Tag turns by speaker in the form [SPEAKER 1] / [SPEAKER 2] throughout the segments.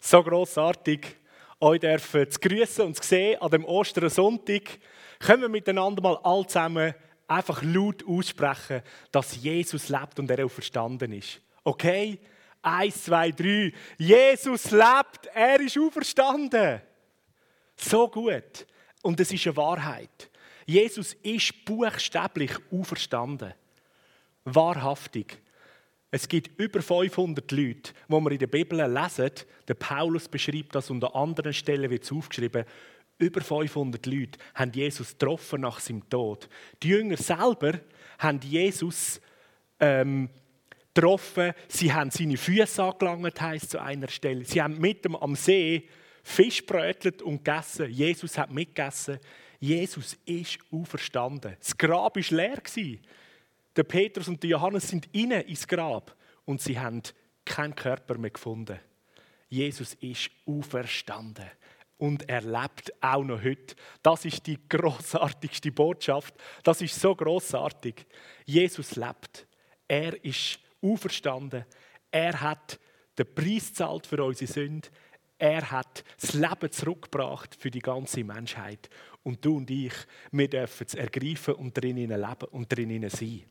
[SPEAKER 1] So grossartig, euch dürfen zu grüßen und zu sehen an dem Ostersonntag. Können wir miteinander mal all zusammen einfach laut aussprechen, dass Jesus lebt und er auch verstanden ist. Okay? Eins, zwei, drei. Jesus lebt, er ist auferstanden. So gut. Und es ist eine Wahrheit. Jesus ist buchstäblich auferstanden. Wahrhaftig. Es gibt über 500 Leute, wo wir in der Bibel lesen, der Paulus beschreibt das und an anderen Stellen wird es aufgeschrieben, über 500 Leute haben Jesus getroffen nach seinem Tod. Die Jünger selber haben Jesus ähm, getroffen, sie haben seine Füße angelangt, heisst zu einer Stelle. Sie haben mit ihm am See Fisch brötelt und gegessen. Jesus hat mitgegessen. Jesus ist auferstanden. Das Grab war leer. Der Petrus und der Johannes sind inne ins Grab und sie haben keinen Körper mehr gefunden. Jesus ist auferstanden und er lebt auch noch heute. Das ist die großartigste Botschaft. Das ist so großartig. Jesus lebt. Er ist auferstanden. Er hat den Preis zahlt für unsere Sünde. Er hat das Leben zurückgebracht für die ganze Menschheit. Und du und ich, wir dürfen es ergreifen und drinnen leben und drinnen sein.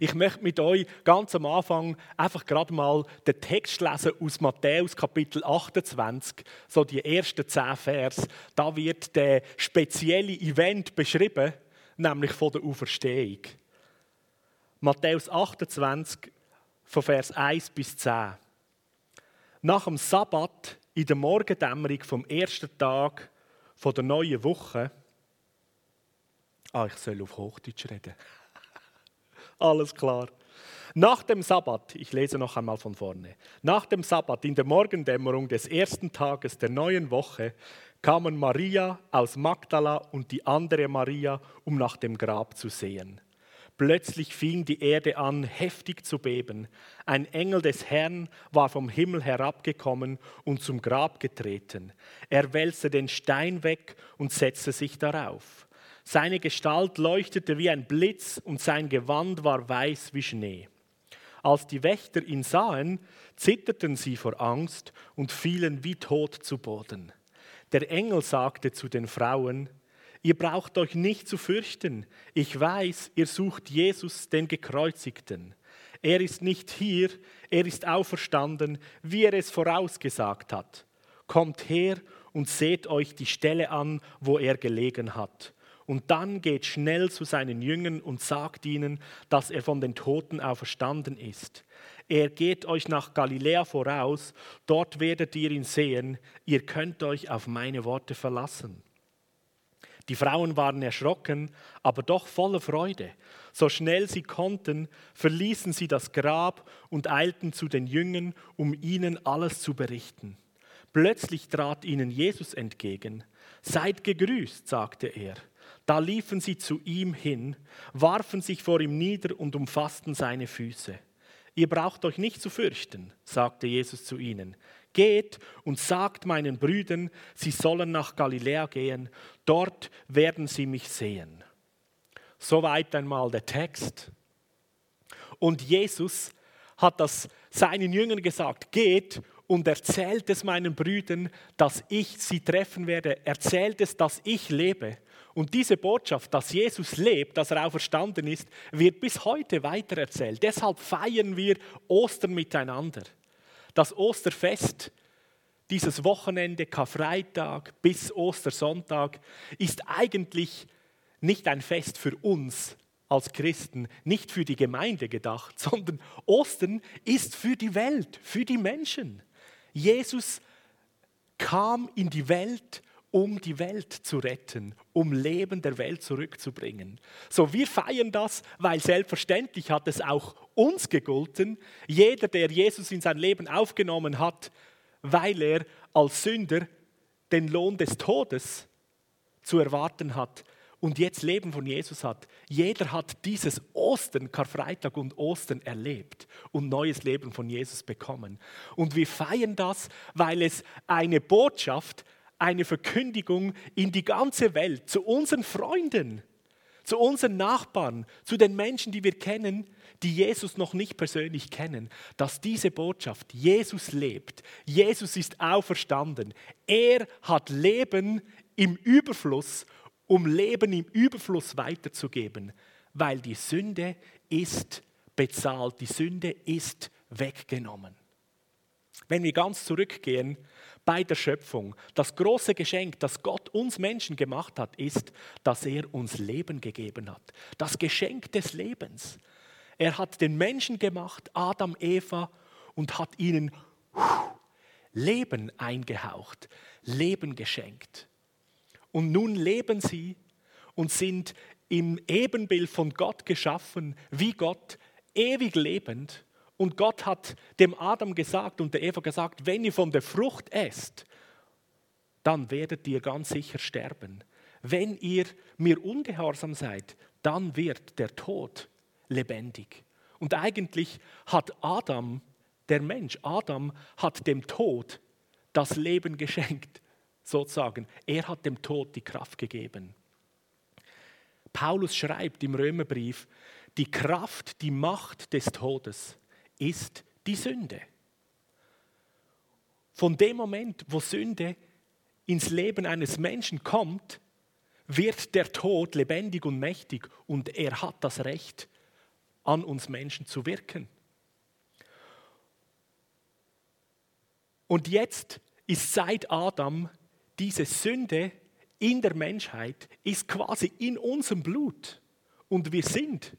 [SPEAKER 1] Ich möchte mit euch ganz am Anfang einfach gerade mal den Text lesen aus Matthäus Kapitel 28, so die ersten zehn Vers. Da wird der spezielle Event beschrieben, nämlich von der Auferstehung. Matthäus 28, von Vers 1 bis 10. Nach dem Sabbat, in der Morgendämmerung vom ersten Tag der neuen Woche, ah, ich soll auf Hochdeutsch reden. Alles klar. Nach dem Sabbat, ich lese noch einmal von vorne, nach dem Sabbat in der Morgendämmerung des ersten Tages der neuen Woche kamen Maria aus Magdala und die andere Maria, um nach dem Grab zu sehen. Plötzlich fing die Erde an, heftig zu beben. Ein Engel des Herrn war vom Himmel herabgekommen und zum Grab getreten. Er wälzte den Stein weg und setzte sich darauf. Seine Gestalt leuchtete wie ein Blitz und sein Gewand war weiß wie Schnee. Als die Wächter ihn sahen, zitterten sie vor Angst und fielen wie tot zu Boden. Der Engel sagte zu den Frauen, Ihr braucht euch nicht zu fürchten. Ich weiß, ihr sucht Jesus, den Gekreuzigten. Er ist nicht hier, er ist auferstanden, wie er es vorausgesagt hat. Kommt her und seht euch die Stelle an, wo er gelegen hat und dann geht schnell zu seinen Jüngern und sagt ihnen, dass er von den Toten auferstanden ist. Er geht euch nach Galiläa voraus, dort werdet ihr ihn sehen, ihr könnt euch auf meine Worte verlassen. Die Frauen waren erschrocken, aber doch voller Freude. So schnell sie konnten, verließen sie das Grab und eilten zu den Jüngern, um ihnen alles zu berichten. Plötzlich trat ihnen Jesus entgegen. Seid gegrüßt, sagte er. Da liefen sie zu ihm hin, warfen sich vor ihm nieder und umfassten seine Füße. Ihr braucht euch nicht zu fürchten, sagte Jesus zu ihnen. Geht und sagt meinen Brüdern, sie sollen nach Galiläa gehen, dort werden sie mich sehen. Soweit einmal der Text. Und Jesus hat das seinen Jüngern gesagt, geht und erzählt es meinen Brüdern, dass ich sie treffen werde, erzählt es, dass ich lebe. Und diese Botschaft, dass Jesus lebt, dass er auch verstanden ist, wird bis heute weitererzählt. Deshalb feiern wir Ostern miteinander. Das Osterfest, dieses Wochenende, Karfreitag bis Ostersonntag, ist eigentlich nicht ein Fest für uns als Christen, nicht für die Gemeinde gedacht, sondern Ostern ist für die Welt, für die Menschen. Jesus kam in die Welt um die Welt zu retten, um Leben der Welt zurückzubringen. So, wir feiern das, weil selbstverständlich hat es auch uns gegolten. Jeder, der Jesus in sein Leben aufgenommen hat, weil er als Sünder den Lohn des Todes zu erwarten hat und jetzt Leben von Jesus hat. Jeder hat dieses Ostern, Karfreitag und Ostern erlebt und neues Leben von Jesus bekommen. Und wir feiern das, weil es eine Botschaft eine Verkündigung in die ganze Welt, zu unseren Freunden, zu unseren Nachbarn, zu den Menschen, die wir kennen, die Jesus noch nicht persönlich kennen, dass diese Botschaft, Jesus lebt, Jesus ist auferstanden, er hat Leben im Überfluss, um Leben im Überfluss weiterzugeben, weil die Sünde ist bezahlt, die Sünde ist weggenommen. Wenn wir ganz zurückgehen bei der Schöpfung, das große Geschenk, das Gott uns Menschen gemacht hat, ist, dass er uns Leben gegeben hat. Das Geschenk des Lebens. Er hat den Menschen gemacht, Adam, Eva, und hat ihnen Leben eingehaucht, Leben geschenkt. Und nun leben sie und sind im Ebenbild von Gott geschaffen, wie Gott, ewig lebend und Gott hat dem Adam gesagt und der Eva gesagt, wenn ihr von der Frucht esst, dann werdet ihr ganz sicher sterben. Wenn ihr mir ungehorsam seid, dann wird der Tod lebendig. Und eigentlich hat Adam, der Mensch, Adam hat dem Tod das Leben geschenkt, sozusagen. Er hat dem Tod die Kraft gegeben. Paulus schreibt im Römerbrief, die Kraft, die Macht des Todes ist die Sünde. Von dem Moment, wo Sünde ins Leben eines Menschen kommt, wird der Tod lebendig und mächtig und er hat das Recht, an uns Menschen zu wirken. Und jetzt ist seit Adam diese Sünde in der Menschheit, ist quasi in unserem Blut und wir sind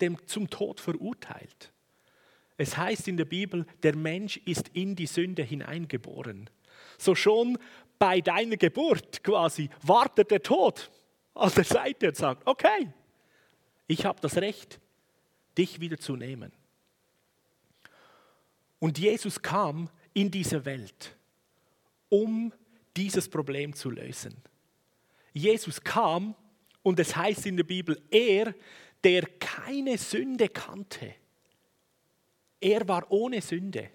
[SPEAKER 1] dem zum Tod verurteilt. Es heißt in der Bibel, der Mensch ist in die Sünde hineingeboren. So schon bei deiner Geburt quasi wartet der Tod an der Seite und sagt, okay, ich habe das Recht, dich wieder zu nehmen. Und Jesus kam in diese Welt, um dieses Problem zu lösen. Jesus kam und es heißt in der Bibel, er, der keine Sünde kannte, er war ohne Sünde.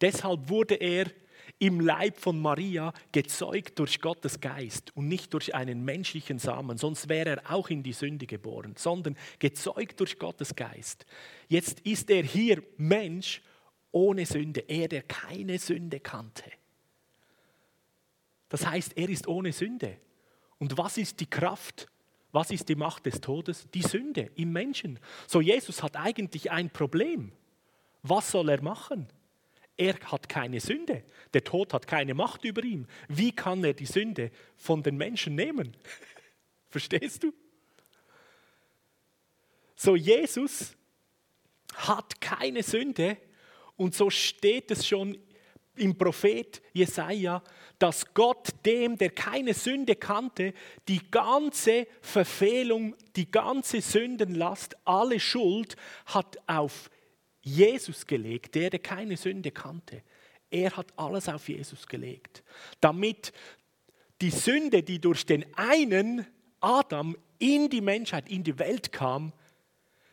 [SPEAKER 1] Deshalb wurde er im Leib von Maria gezeugt durch Gottes Geist und nicht durch einen menschlichen Samen, sonst wäre er auch in die Sünde geboren, sondern gezeugt durch Gottes Geist. Jetzt ist er hier Mensch ohne Sünde, er, der keine Sünde kannte. Das heißt, er ist ohne Sünde. Und was ist die Kraft? Was ist die Macht des Todes? Die Sünde im Menschen. So Jesus hat eigentlich ein Problem. Was soll er machen? Er hat keine Sünde. Der Tod hat keine Macht über ihn. Wie kann er die Sünde von den Menschen nehmen? Verstehst du? So, Jesus hat keine Sünde und so steht es schon im Prophet Jesaja, dass Gott dem, der keine Sünde kannte, die ganze Verfehlung, die ganze Sündenlast, alle Schuld hat auf Jesus gelegt, der, der keine Sünde kannte. Er hat alles auf Jesus gelegt, damit die Sünde, die durch den einen Adam in die Menschheit, in die Welt kam,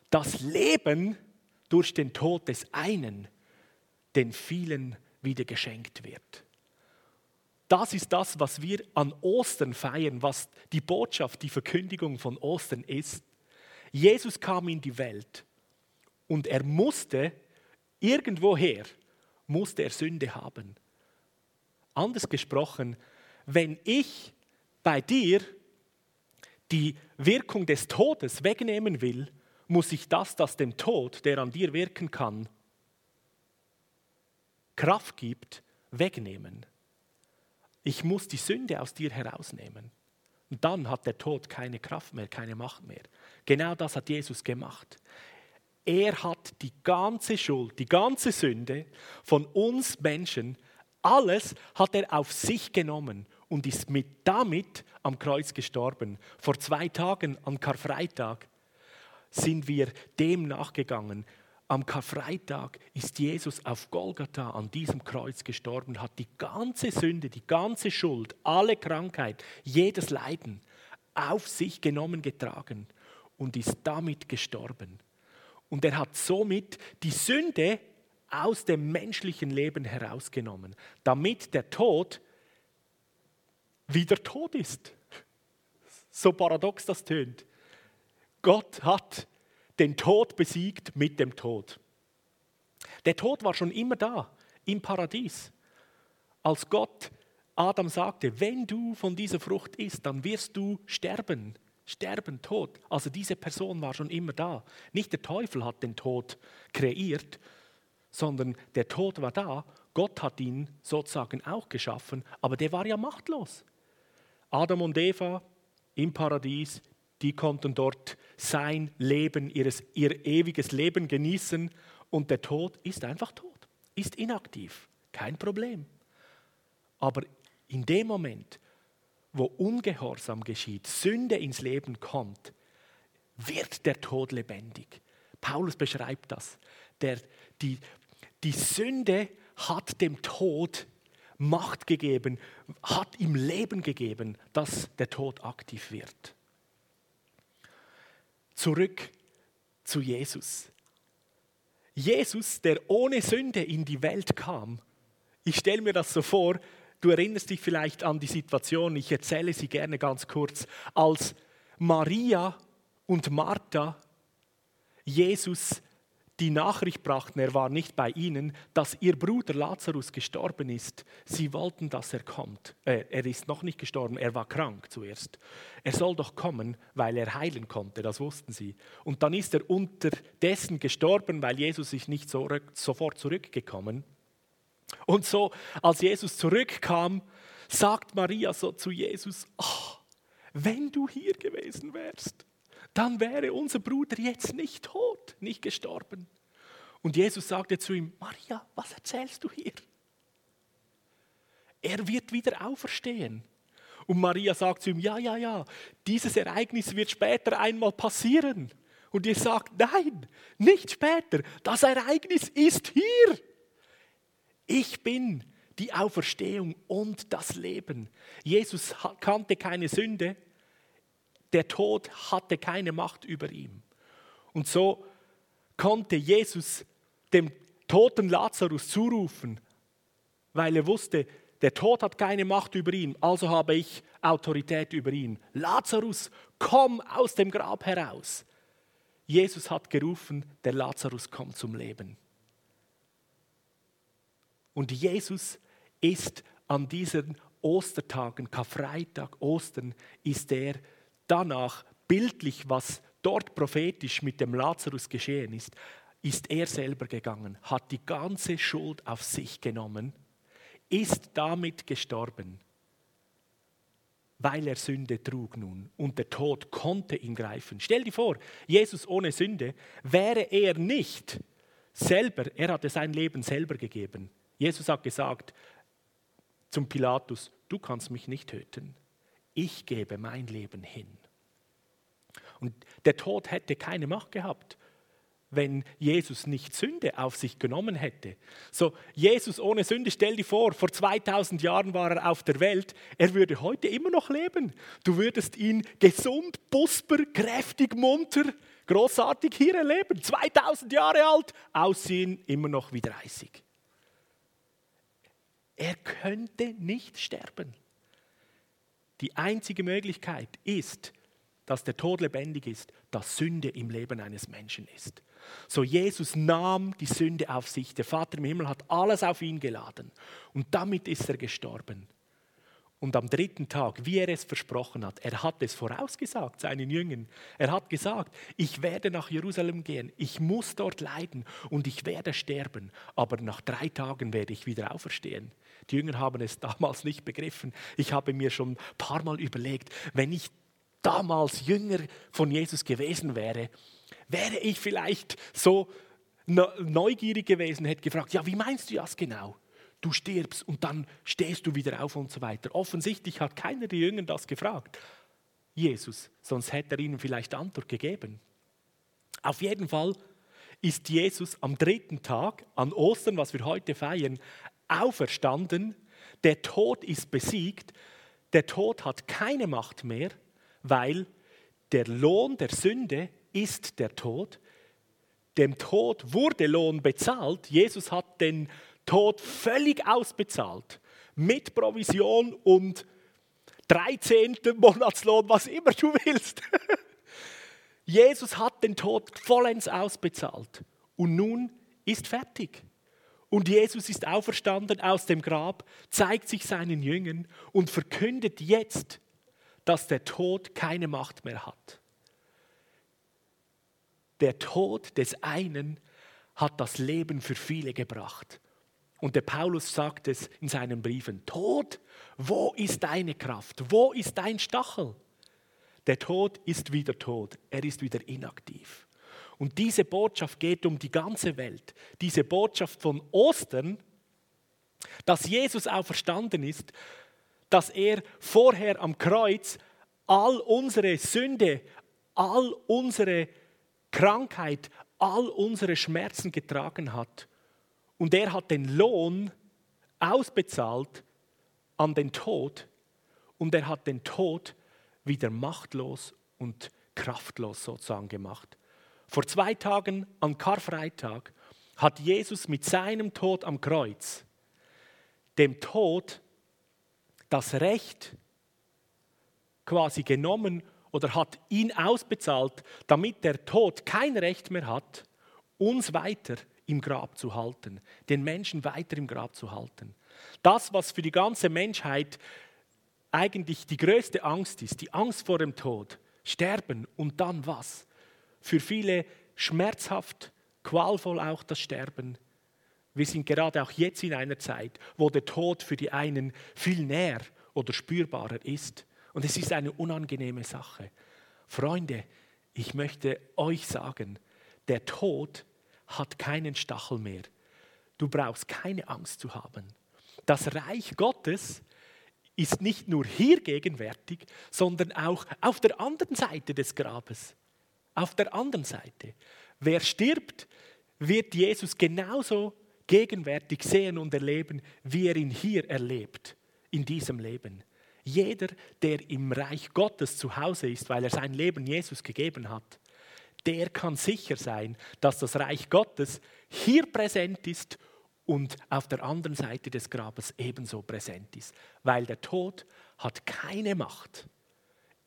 [SPEAKER 1] das Leben durch den Tod des einen den vielen wieder geschenkt wird. Das ist das, was wir an Ostern feiern, was die Botschaft, die Verkündigung von Ostern ist. Jesus kam in die Welt und er musste, irgendwoher, musste er Sünde haben. Anders gesprochen, wenn ich bei dir die Wirkung des Todes wegnehmen will, muss ich das, das dem Tod, der an dir wirken kann, Kraft gibt, wegnehmen. Ich muss die Sünde aus dir herausnehmen. Und dann hat der Tod keine Kraft mehr, keine Macht mehr. Genau das hat Jesus gemacht. Er hat die ganze Schuld, die ganze Sünde von uns Menschen, alles hat er auf sich genommen und ist mit damit am Kreuz gestorben. Vor zwei Tagen am Karfreitag sind wir dem nachgegangen. Am Karfreitag ist Jesus auf Golgatha an diesem Kreuz gestorben, hat die ganze Sünde, die ganze Schuld, alle Krankheit, jedes Leiden auf sich genommen getragen und ist damit gestorben. Und er hat somit die Sünde aus dem menschlichen Leben herausgenommen, damit der Tod wieder tot ist. So paradox das tönt. Gott hat den Tod besiegt mit dem Tod. Der Tod war schon immer da im Paradies. Als Gott Adam sagte, wenn du von dieser Frucht isst, dann wirst du sterben. Sterben, Tod. Also diese Person war schon immer da. Nicht der Teufel hat den Tod kreiert, sondern der Tod war da. Gott hat ihn sozusagen auch geschaffen, aber der war ja machtlos. Adam und Eva im Paradies, die konnten dort sein Leben, ihres, ihr ewiges Leben genießen und der Tod ist einfach tot, ist inaktiv, kein Problem. Aber in dem Moment, wo Ungehorsam geschieht, Sünde ins Leben kommt, wird der Tod lebendig. Paulus beschreibt das. Der, die, die Sünde hat dem Tod Macht gegeben, hat ihm Leben gegeben, dass der Tod aktiv wird. Zurück zu Jesus. Jesus, der ohne Sünde in die Welt kam. Ich stelle mir das so vor, du erinnerst dich vielleicht an die Situation, ich erzähle sie gerne ganz kurz, als Maria und Martha Jesus die Nachricht brachten, er war nicht bei ihnen, dass ihr Bruder Lazarus gestorben ist. Sie wollten, dass er kommt. Äh, er ist noch nicht gestorben, er war krank zuerst. Er soll doch kommen, weil er heilen konnte, das wussten sie. Und dann ist er unterdessen gestorben, weil Jesus ist nicht so, sofort zurückgekommen. Und so, als Jesus zurückkam, sagt Maria so zu Jesus, oh, wenn du hier gewesen wärst, dann wäre unser Bruder jetzt nicht tot, nicht gestorben. Und Jesus sagte zu ihm, Maria, was erzählst du hier? Er wird wieder auferstehen. Und Maria sagt zu ihm, ja, ja, ja, dieses Ereignis wird später einmal passieren. Und ihr sagt, nein, nicht später, das Ereignis ist hier. Ich bin die Auferstehung und das Leben. Jesus kannte keine Sünde, der Tod hatte keine Macht über ihn. Und so konnte Jesus dem toten Lazarus zurufen, weil er wusste, der Tod hat keine Macht über ihn, also habe ich Autorität über ihn. Lazarus, komm aus dem Grab heraus. Jesus hat gerufen, der Lazarus kommt zum Leben. Und Jesus ist an diesen Ostertagen, Karfreitag, Ostern, ist er danach bildlich, was dort prophetisch mit dem Lazarus geschehen ist, ist er selber gegangen, hat die ganze Schuld auf sich genommen, ist damit gestorben, weil er Sünde trug nun und der Tod konnte ihn greifen. Stell dir vor, Jesus ohne Sünde wäre er nicht selber, er hatte sein Leben selber gegeben. Jesus hat gesagt zum Pilatus, du kannst mich nicht töten ich gebe mein Leben hin. Und der Tod hätte keine Macht gehabt, wenn Jesus nicht Sünde auf sich genommen hätte. So, Jesus ohne Sünde, stell dir vor, vor 2000 Jahren war er auf der Welt, er würde heute immer noch leben. Du würdest ihn gesund, busper, kräftig, munter, großartig hier erleben. 2000 Jahre alt, aussehen immer noch wie 30. Er könnte nicht sterben. Die einzige Möglichkeit ist, dass der Tod lebendig ist, dass Sünde im Leben eines Menschen ist. So Jesus nahm die Sünde auf sich. Der Vater im Himmel hat alles auf ihn geladen. Und damit ist er gestorben. Und am dritten Tag, wie er es versprochen hat, er hat es vorausgesagt seinen Jüngern. Er hat gesagt, ich werde nach Jerusalem gehen, ich muss dort leiden und ich werde sterben, aber nach drei Tagen werde ich wieder auferstehen. Die Jünger haben es damals nicht begriffen. Ich habe mir schon ein paar Mal überlegt, wenn ich damals Jünger von Jesus gewesen wäre, wäre ich vielleicht so neugierig gewesen, hätte gefragt, ja, wie meinst du das genau? du stirbst und dann stehst du wieder auf und so weiter. Offensichtlich hat keiner der Jünger das gefragt. Jesus, sonst hätte er ihnen vielleicht Antwort gegeben. Auf jeden Fall ist Jesus am dritten Tag an Ostern, was wir heute feiern, auferstanden. Der Tod ist besiegt. Der Tod hat keine Macht mehr, weil der Lohn der Sünde ist der Tod. Dem Tod wurde Lohn bezahlt. Jesus hat den Tod völlig ausbezahlt. Mit Provision und 13. Monatslohn, was immer du willst. Jesus hat den Tod vollends ausbezahlt und nun ist fertig. Und Jesus ist auferstanden aus dem Grab, zeigt sich seinen Jüngern und verkündet jetzt, dass der Tod keine Macht mehr hat. Der Tod des einen hat das Leben für viele gebracht. Und der Paulus sagt es in seinen Briefen, Tod, wo ist deine Kraft? Wo ist dein Stachel? Der Tod ist wieder tot, er ist wieder inaktiv. Und diese Botschaft geht um die ganze Welt. Diese Botschaft von Ostern, dass Jesus auferstanden ist, dass er vorher am Kreuz all unsere Sünde, all unsere Krankheit, all unsere Schmerzen getragen hat. Und er hat den Lohn ausbezahlt an den Tod und er hat den Tod wieder machtlos und kraftlos sozusagen gemacht. Vor zwei Tagen an Karfreitag hat Jesus mit seinem Tod am Kreuz dem Tod das Recht quasi genommen oder hat ihn ausbezahlt, damit der Tod kein Recht mehr hat, uns weiter im Grab zu halten, den Menschen weiter im Grab zu halten. Das, was für die ganze Menschheit eigentlich die größte Angst ist, die Angst vor dem Tod, sterben und dann was? Für viele schmerzhaft, qualvoll auch das Sterben. Wir sind gerade auch jetzt in einer Zeit, wo der Tod für die einen viel näher oder spürbarer ist. Und es ist eine unangenehme Sache. Freunde, ich möchte euch sagen, der Tod hat keinen Stachel mehr. Du brauchst keine Angst zu haben. Das Reich Gottes ist nicht nur hier gegenwärtig, sondern auch auf der anderen Seite des Grabes. Auf der anderen Seite. Wer stirbt, wird Jesus genauso gegenwärtig sehen und erleben, wie er ihn hier erlebt, in diesem Leben. Jeder, der im Reich Gottes zu Hause ist, weil er sein Leben Jesus gegeben hat, der kann sicher sein, dass das Reich Gottes hier präsent ist und auf der anderen Seite des Grabes ebenso präsent ist, weil der Tod hat keine Macht,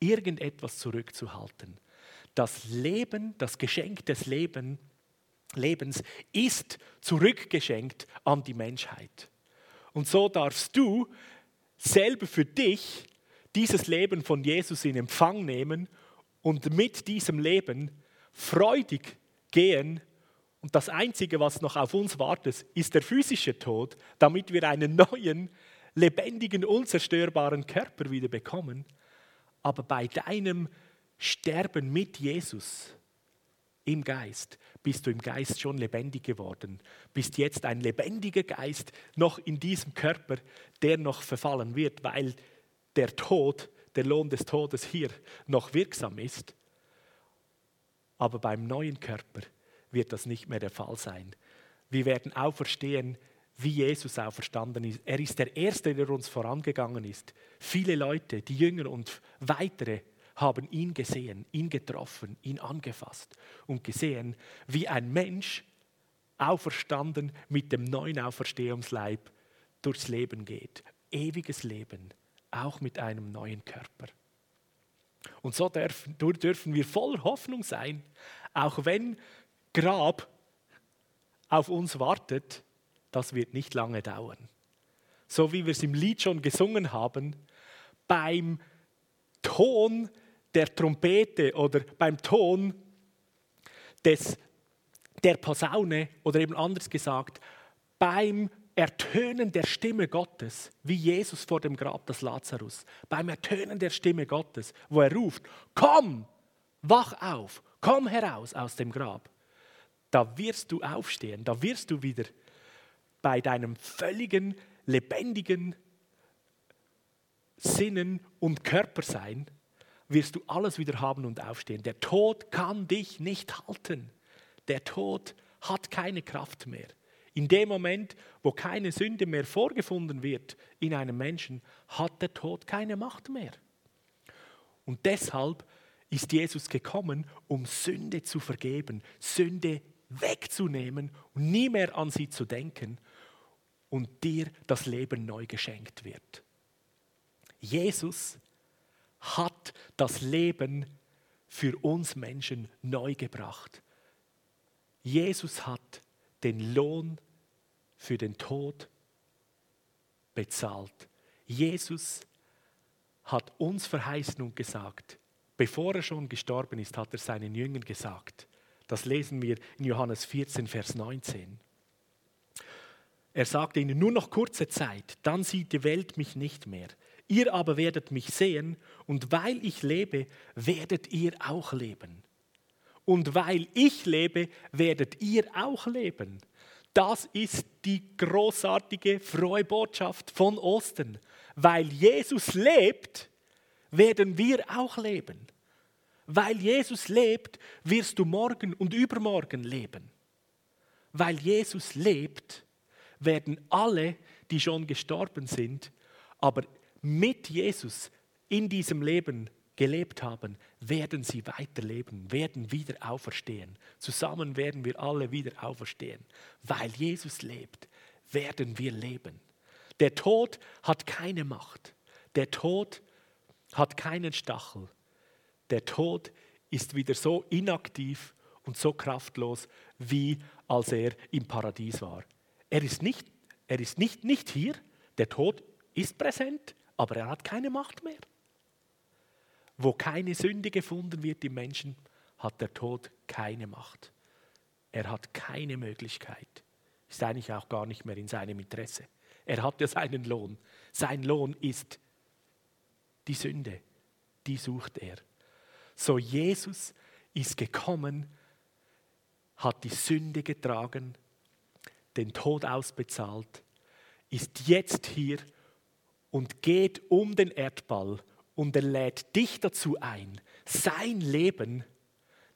[SPEAKER 1] irgendetwas zurückzuhalten. Das Leben, das Geschenk des Leben, Lebens ist zurückgeschenkt an die Menschheit. Und so darfst du selber für dich dieses Leben von Jesus in Empfang nehmen und mit diesem Leben freudig gehen. Und das Einzige, was noch auf uns wartet, ist der physische Tod, damit wir einen neuen, lebendigen, unzerstörbaren Körper wieder bekommen. Aber bei deinem Sterben mit Jesus im Geist bist du im Geist schon lebendig geworden, bist jetzt ein lebendiger Geist noch in diesem Körper, der noch verfallen wird, weil der Tod, der Lohn des Todes hier noch wirksam ist. Aber beim neuen Körper wird das nicht mehr der Fall sein. Wir werden auferstehen, wie Jesus auferstanden ist. Er ist der Erste, der uns vorangegangen ist. Viele Leute, die Jünger und weitere, haben ihn gesehen, ihn getroffen, ihn angefasst und gesehen, wie ein Mensch auferstanden mit dem neuen Auferstehungsleib durchs Leben geht. Ewiges Leben, auch mit einem neuen Körper. Und so dürfen, wir voller Hoffnung sein, auch wenn Grab auf uns wartet, das wird nicht lange dauern. So wie wir es im Lied schon gesungen haben, beim Ton der Trompete oder beim Ton des, der Posaune oder eben anders gesagt, beim Ertönen der Stimme Gottes, wie Jesus vor dem Grab des Lazarus, beim Ertönen der Stimme Gottes, wo er ruft, komm, wach auf, komm heraus aus dem Grab, da wirst du aufstehen, da wirst du wieder bei deinem völligen, lebendigen Sinnen und Körper sein wirst du alles wieder haben und aufstehen. Der Tod kann dich nicht halten. Der Tod hat keine Kraft mehr. In dem Moment, wo keine Sünde mehr vorgefunden wird in einem Menschen, hat der Tod keine Macht mehr. Und deshalb ist Jesus gekommen, um Sünde zu vergeben, Sünde wegzunehmen und nie mehr an sie zu denken und dir das Leben neu geschenkt wird. Jesus hat das Leben für uns Menschen neu gebracht. Jesus hat den Lohn für den Tod bezahlt. Jesus hat uns verheißen und gesagt, bevor er schon gestorben ist, hat er seinen Jüngern gesagt. Das lesen wir in Johannes 14, Vers 19. Er sagte ihnen, nur noch kurze Zeit, dann sieht die Welt mich nicht mehr. Ihr aber werdet mich sehen und weil ich lebe, werdet ihr auch leben. Und weil ich lebe, werdet ihr auch leben. Das ist die großartige, frohe Botschaft von Osten. Weil Jesus lebt, werden wir auch leben. Weil Jesus lebt, wirst du morgen und übermorgen leben. Weil Jesus lebt, werden alle, die schon gestorben sind, aber mit Jesus in diesem Leben gelebt haben, werden sie weiterleben, werden wieder auferstehen. Zusammen werden wir alle wieder auferstehen. Weil Jesus lebt, werden wir leben. Der Tod hat keine Macht. Der Tod hat keinen Stachel. Der Tod ist wieder so inaktiv und so kraftlos, wie als er im Paradies war. Er ist nicht, er ist nicht, nicht hier. Der Tod ist präsent, aber er hat keine Macht mehr. Wo keine Sünde gefunden wird im Menschen, hat der Tod keine Macht. Er hat keine Möglichkeit. Ist eigentlich auch gar nicht mehr in seinem Interesse. Er hat ja seinen Lohn. Sein Lohn ist die Sünde. Die sucht er. So Jesus ist gekommen, hat die Sünde getragen, den Tod ausbezahlt, ist jetzt hier und geht um den Erdball und er lädt dich dazu ein, sein Leben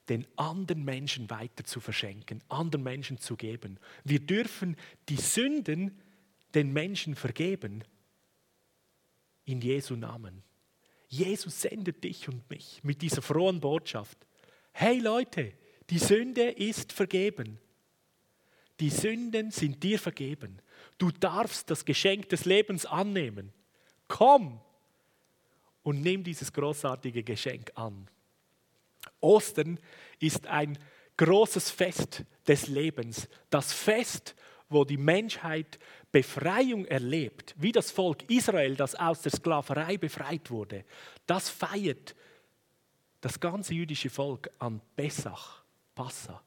[SPEAKER 1] den anderen Menschen weiter zu verschenken, anderen Menschen zu geben. Wir dürfen die Sünden den Menschen vergeben in Jesu Namen. Jesus sendet dich und mich mit dieser frohen Botschaft. Hey Leute, die Sünde ist vergeben. Die Sünden sind dir vergeben. Du darfst das Geschenk des Lebens annehmen. Komm und nimm dieses großartige Geschenk an. Ostern ist ein großes Fest des Lebens. Das Fest, wo die Menschheit Befreiung erlebt, wie das Volk Israel, das aus der Sklaverei befreit wurde. Das feiert das ganze jüdische Volk an Pessach, Passa.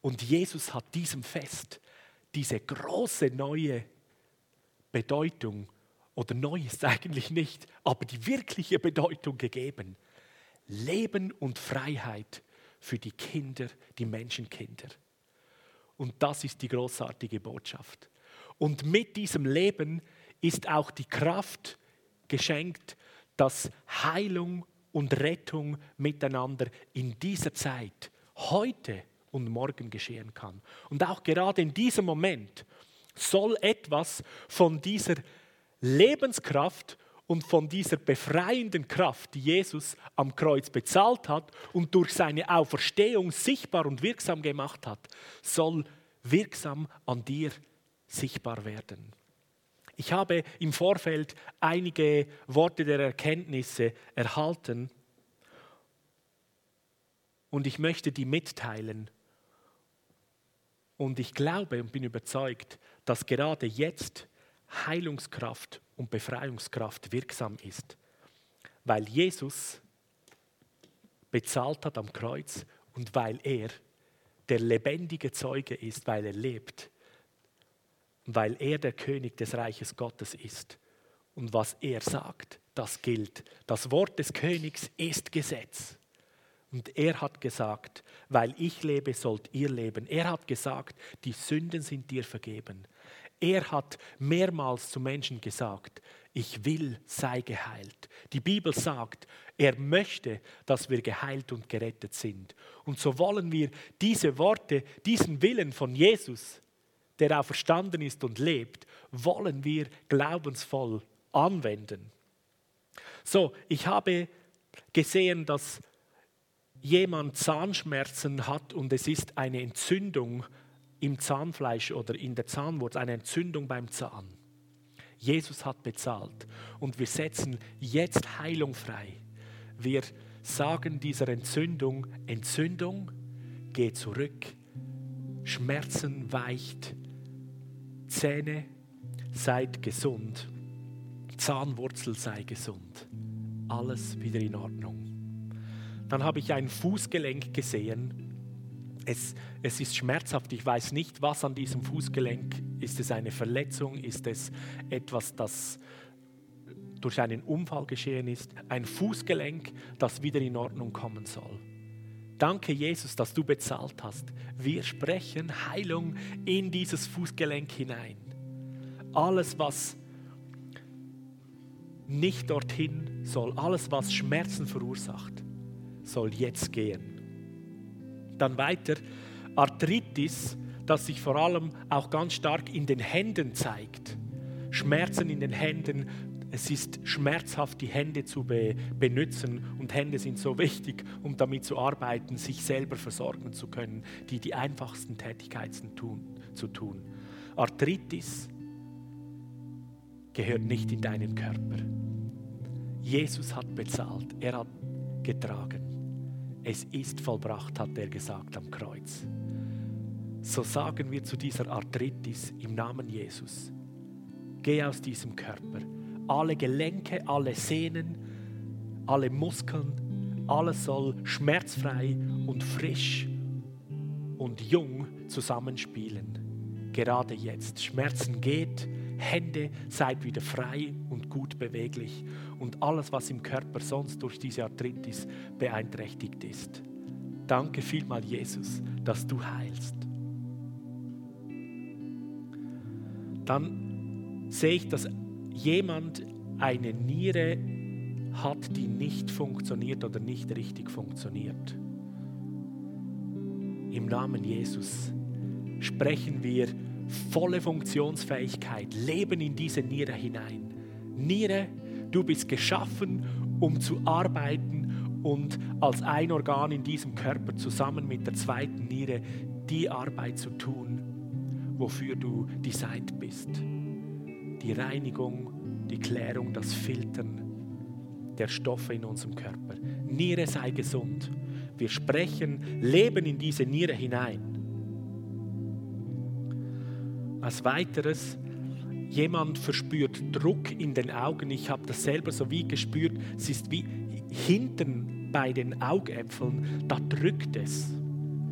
[SPEAKER 1] Und Jesus hat diesem Fest diese große neue Bedeutung oder neu ist eigentlich nicht, aber die wirkliche Bedeutung gegeben. Leben und Freiheit für die Kinder, die Menschenkinder. Und das ist die großartige Botschaft. Und mit diesem Leben ist auch die Kraft geschenkt, dass Heilung und Rettung miteinander in dieser Zeit, heute und morgen geschehen kann. Und auch gerade in diesem Moment soll etwas von dieser Lebenskraft und von dieser befreienden Kraft, die Jesus am Kreuz bezahlt hat und durch seine Auferstehung sichtbar und wirksam gemacht hat, soll wirksam an dir sichtbar werden. Ich habe im Vorfeld einige Worte der Erkenntnisse erhalten und ich möchte die mitteilen. Und ich glaube und bin überzeugt, dass gerade jetzt Heilungskraft und Befreiungskraft wirksam ist, weil Jesus bezahlt hat am Kreuz und weil er der lebendige Zeuge ist, weil er lebt, weil er der König des Reiches Gottes ist. Und was er sagt, das gilt. Das Wort des Königs ist Gesetz. Und er hat gesagt, weil ich lebe, sollt ihr leben. Er hat gesagt, die Sünden sind dir vergeben. Er hat mehrmals zu Menschen gesagt, ich will, sei geheilt. Die Bibel sagt, er möchte, dass wir geheilt und gerettet sind. Und so wollen wir diese Worte, diesen Willen von Jesus, der auch verstanden ist und lebt, wollen wir glaubensvoll anwenden. So, ich habe gesehen, dass jemand Zahnschmerzen hat und es ist eine Entzündung im Zahnfleisch oder in der Zahnwurzel, eine Entzündung beim Zahn. Jesus hat bezahlt und wir setzen jetzt Heilung frei. Wir sagen dieser Entzündung, Entzündung, geh zurück, Schmerzen weicht, Zähne, seid gesund, Zahnwurzel sei gesund, alles wieder in Ordnung. Dann habe ich ein Fußgelenk gesehen. Es, es ist schmerzhaft. Ich weiß nicht, was an diesem Fußgelenk ist. Es eine Verletzung? Ist es etwas, das durch einen Unfall geschehen ist? Ein Fußgelenk, das wieder in Ordnung kommen soll. Danke, Jesus, dass du bezahlt hast. Wir sprechen Heilung in dieses Fußgelenk hinein. Alles, was nicht dorthin soll, alles, was Schmerzen verursacht, soll jetzt gehen. Dann weiter Arthritis, das sich vor allem auch ganz stark in den Händen zeigt. Schmerzen in den Händen. Es ist schmerzhaft, die Hände zu be benutzen und Hände sind so wichtig, um damit zu arbeiten, sich selber versorgen zu können, die die einfachsten Tätigkeiten tun, zu tun. Arthritis gehört nicht in deinen Körper. Jesus hat bezahlt, er hat getragen. Es ist vollbracht, hat er gesagt am Kreuz. So sagen wir zu dieser Arthritis im Namen Jesus, geh aus diesem Körper. Alle Gelenke, alle Sehnen, alle Muskeln, alles soll schmerzfrei und frisch und jung zusammenspielen. Gerade jetzt. Schmerzen geht, Hände, seid wieder frei und gut beweglich und alles, was im Körper sonst durch diese Arthritis beeinträchtigt ist. Danke vielmal, Jesus, dass du heilst. Dann sehe ich, dass jemand eine Niere hat, die nicht funktioniert oder nicht richtig funktioniert. Im Namen Jesus sprechen wir volle Funktionsfähigkeit, Leben in diese Niere hinein. Niere, du bist geschaffen, um zu arbeiten und als ein Organ in diesem Körper zusammen mit der zweiten Niere die Arbeit zu tun, wofür du designt bist. Die Reinigung, die Klärung, das Filtern der Stoffe in unserem Körper. Niere sei gesund. Wir sprechen Leben in diese Niere hinein. Als weiteres, jemand verspürt Druck in den Augen. Ich habe das selber so wie gespürt. Es ist wie hinten bei den Augäpfeln, da drückt es.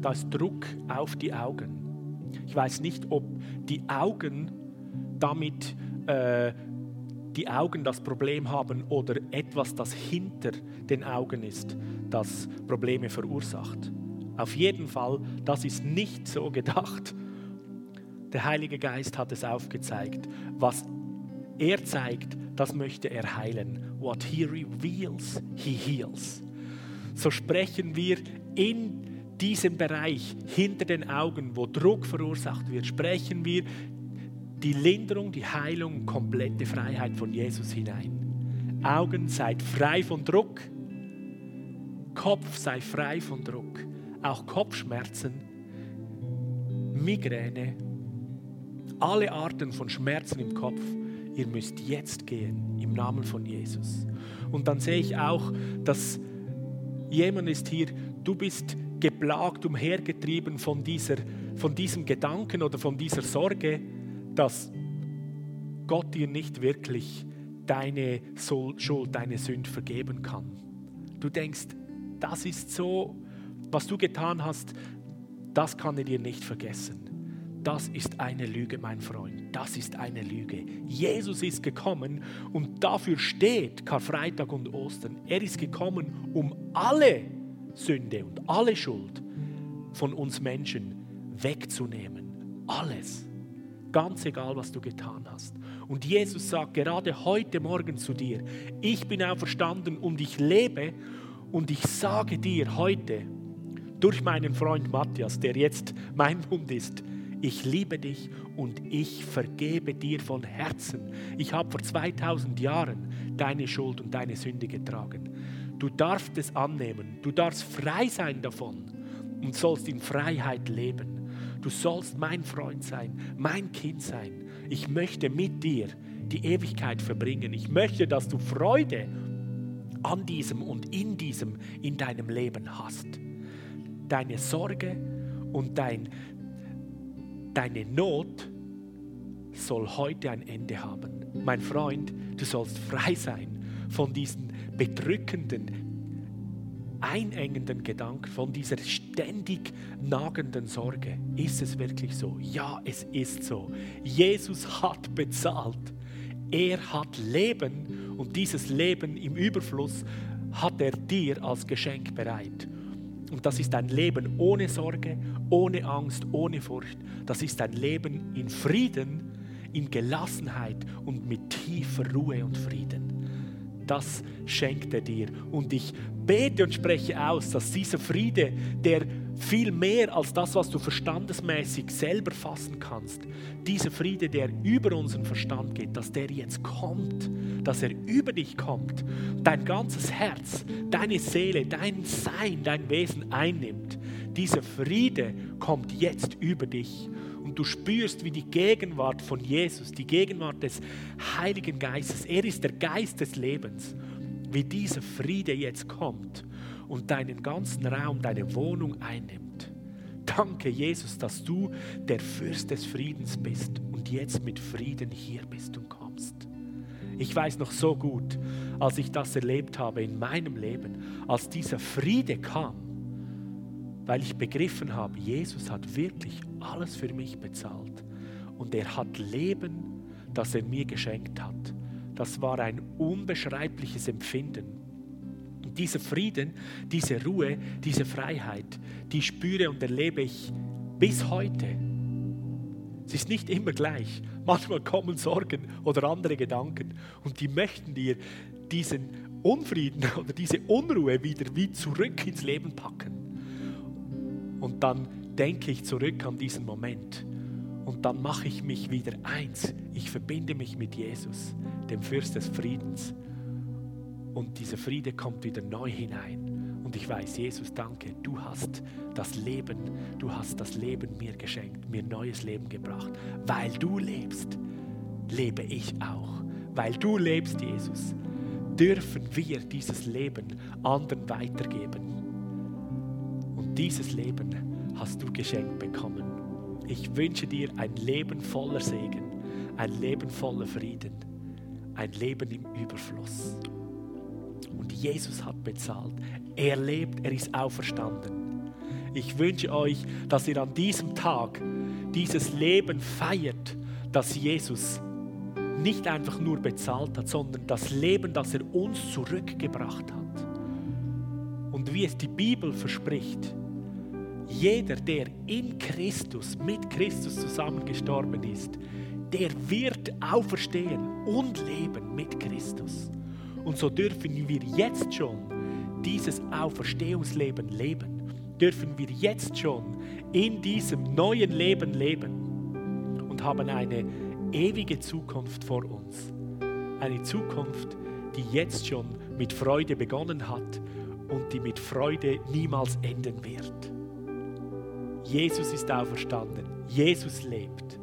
[SPEAKER 1] Da ist Druck auf die Augen. Ich weiß nicht, ob die Augen damit äh, die Augen das Problem haben oder etwas, das hinter den Augen ist, das Probleme verursacht. Auf jeden Fall, das ist nicht so gedacht. Der Heilige Geist hat es aufgezeigt. Was er zeigt, das möchte er heilen. What he reveals, he heals. So sprechen wir in diesem Bereich hinter den Augen, wo Druck verursacht wird, sprechen wir die Linderung, die Heilung, komplette Freiheit von Jesus hinein. Augen seid frei von Druck, Kopf sei frei von Druck, auch Kopfschmerzen, Migräne, alle Arten von Schmerzen im Kopf, ihr müsst jetzt gehen im Namen von Jesus. Und dann sehe ich auch, dass jemand ist hier, du bist geplagt, umhergetrieben von, dieser, von diesem Gedanken oder von dieser Sorge, dass Gott dir nicht wirklich deine Schuld, deine Sünde vergeben kann. Du denkst, das ist so, was du getan hast, das kann er dir nicht vergessen. Das ist eine Lüge, mein Freund. Das ist eine Lüge. Jesus ist gekommen und dafür steht Karfreitag und Ostern. Er ist gekommen, um alle Sünde und alle Schuld von uns Menschen wegzunehmen. Alles. Ganz egal, was du getan hast. Und Jesus sagt gerade heute Morgen zu dir, ich bin auferstanden und ich lebe und ich sage dir heute durch meinen Freund Matthias, der jetzt mein Bund ist, ich liebe dich und ich vergebe dir von Herzen. Ich habe vor 2000 Jahren deine Schuld und deine Sünde getragen. Du darfst es annehmen, du darfst frei sein davon und sollst in Freiheit leben. Du sollst mein Freund sein, mein Kind sein. Ich möchte mit dir die Ewigkeit verbringen. Ich möchte, dass du Freude an diesem und in diesem in deinem Leben hast. Deine Sorge und dein, deine Not soll heute ein Ende haben. Mein Freund, du sollst frei sein von diesen bedrückenden, einengenden Gedanken, von dieser ständig nagenden Sorge. Ist es wirklich so? Ja, es ist so. Jesus hat bezahlt. Er hat Leben und dieses Leben im Überfluss hat er dir als Geschenk bereit. Und das ist ein Leben ohne Sorge, ohne Angst, ohne Furcht. Das ist ein Leben in Frieden, in Gelassenheit und mit tiefer Ruhe und Frieden. Das schenkt er dir. Und ich bete und spreche aus, dass dieser Friede, der viel mehr als das, was du verstandesmäßig selber fassen kannst, dieser Friede, der über unseren Verstand geht, dass der jetzt kommt, dass er über dich kommt, dein ganzes Herz, deine Seele, dein Sein, dein Wesen einnimmt. Dieser Friede kommt jetzt über dich und du spürst, wie die Gegenwart von Jesus, die Gegenwart des Heiligen Geistes, er ist der Geist des Lebens, wie dieser Friede jetzt kommt und deinen ganzen Raum, deine Wohnung einnimmt. Danke, Jesus, dass du der Fürst des Friedens bist und jetzt mit Frieden hier bist und kommst. Ich weiß noch so gut, als ich das erlebt habe in meinem Leben, als dieser Friede kam, weil ich begriffen habe, Jesus hat wirklich alles für mich bezahlt und er hat Leben, das er mir geschenkt hat. Das war ein unbeschreibliches Empfinden. Und dieser Frieden, diese Ruhe, diese Freiheit, die spüre und erlebe ich bis heute. Es ist nicht immer gleich. Manchmal kommen Sorgen oder andere Gedanken und die möchten dir diesen Unfrieden oder diese Unruhe wieder wie zurück ins Leben packen. Und dann denke ich zurück an diesen Moment. Und dann mache ich mich wieder eins. Ich verbinde mich mit Jesus, dem Fürst des Friedens. Und dieser Friede kommt wieder neu hinein. Und ich weiß, Jesus, danke, du hast das Leben, du hast das Leben mir geschenkt, mir neues Leben gebracht. Weil du lebst, lebe ich auch. Weil du lebst, Jesus, dürfen wir dieses Leben anderen weitergeben dieses Leben hast du geschenkt bekommen. Ich wünsche dir ein Leben voller Segen, ein Leben voller Frieden, ein Leben im Überfluss. Und Jesus hat bezahlt. Er lebt, er ist auferstanden. Ich wünsche euch, dass ihr an diesem Tag dieses Leben feiert, das Jesus nicht einfach nur bezahlt hat, sondern das Leben, das er uns zurückgebracht hat. Und wie es die Bibel verspricht, jeder, der in Christus, mit Christus zusammen gestorben ist, der wird auferstehen und leben mit Christus. Und so dürfen wir jetzt schon dieses Auferstehungsleben leben. Dürfen wir jetzt schon in diesem neuen Leben leben und haben eine ewige Zukunft vor uns. Eine Zukunft, die jetzt schon mit Freude begonnen hat und die mit Freude niemals enden wird. Jesus ist auferstanden. Jesus lebt.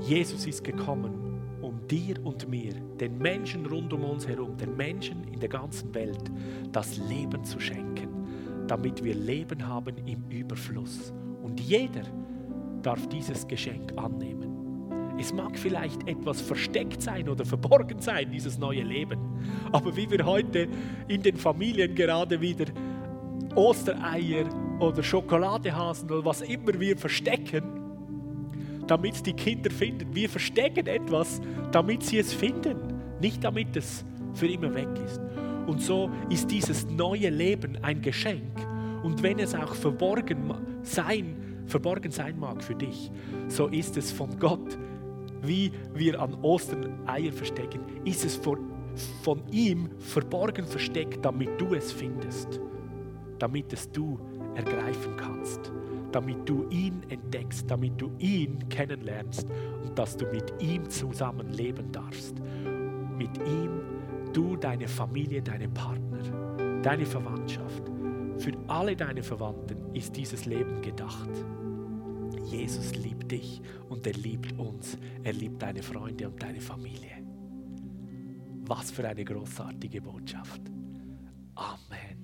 [SPEAKER 1] Jesus ist gekommen, um dir und mir, den Menschen rund um uns herum, den Menschen in der ganzen Welt, das Leben zu schenken, damit wir Leben haben im Überfluss. Und jeder darf dieses Geschenk annehmen. Es mag vielleicht etwas versteckt sein oder verborgen sein, dieses neue Leben. Aber wie wir heute in den Familien gerade wieder Ostereier oder Schokoladehasen oder was immer wir verstecken, damit die Kinder finden. Wir verstecken etwas, damit sie es finden, nicht damit es für immer weg ist. Und so ist dieses neue Leben ein Geschenk. Und wenn es auch verborgen sein, verborgen sein mag für dich, so ist es von Gott, wie wir an Ostern Eier verstecken, ist es von, von ihm verborgen versteckt, damit du es findest, damit es du ergreifen kannst, damit du ihn entdeckst, damit du ihn kennenlernst und dass du mit ihm zusammen leben darfst. Mit ihm, du, deine Familie, deine Partner, deine Verwandtschaft. Für alle deine Verwandten ist dieses Leben gedacht. Jesus liebt dich und er liebt uns. Er liebt deine Freunde und deine Familie. Was für eine großartige Botschaft. Amen.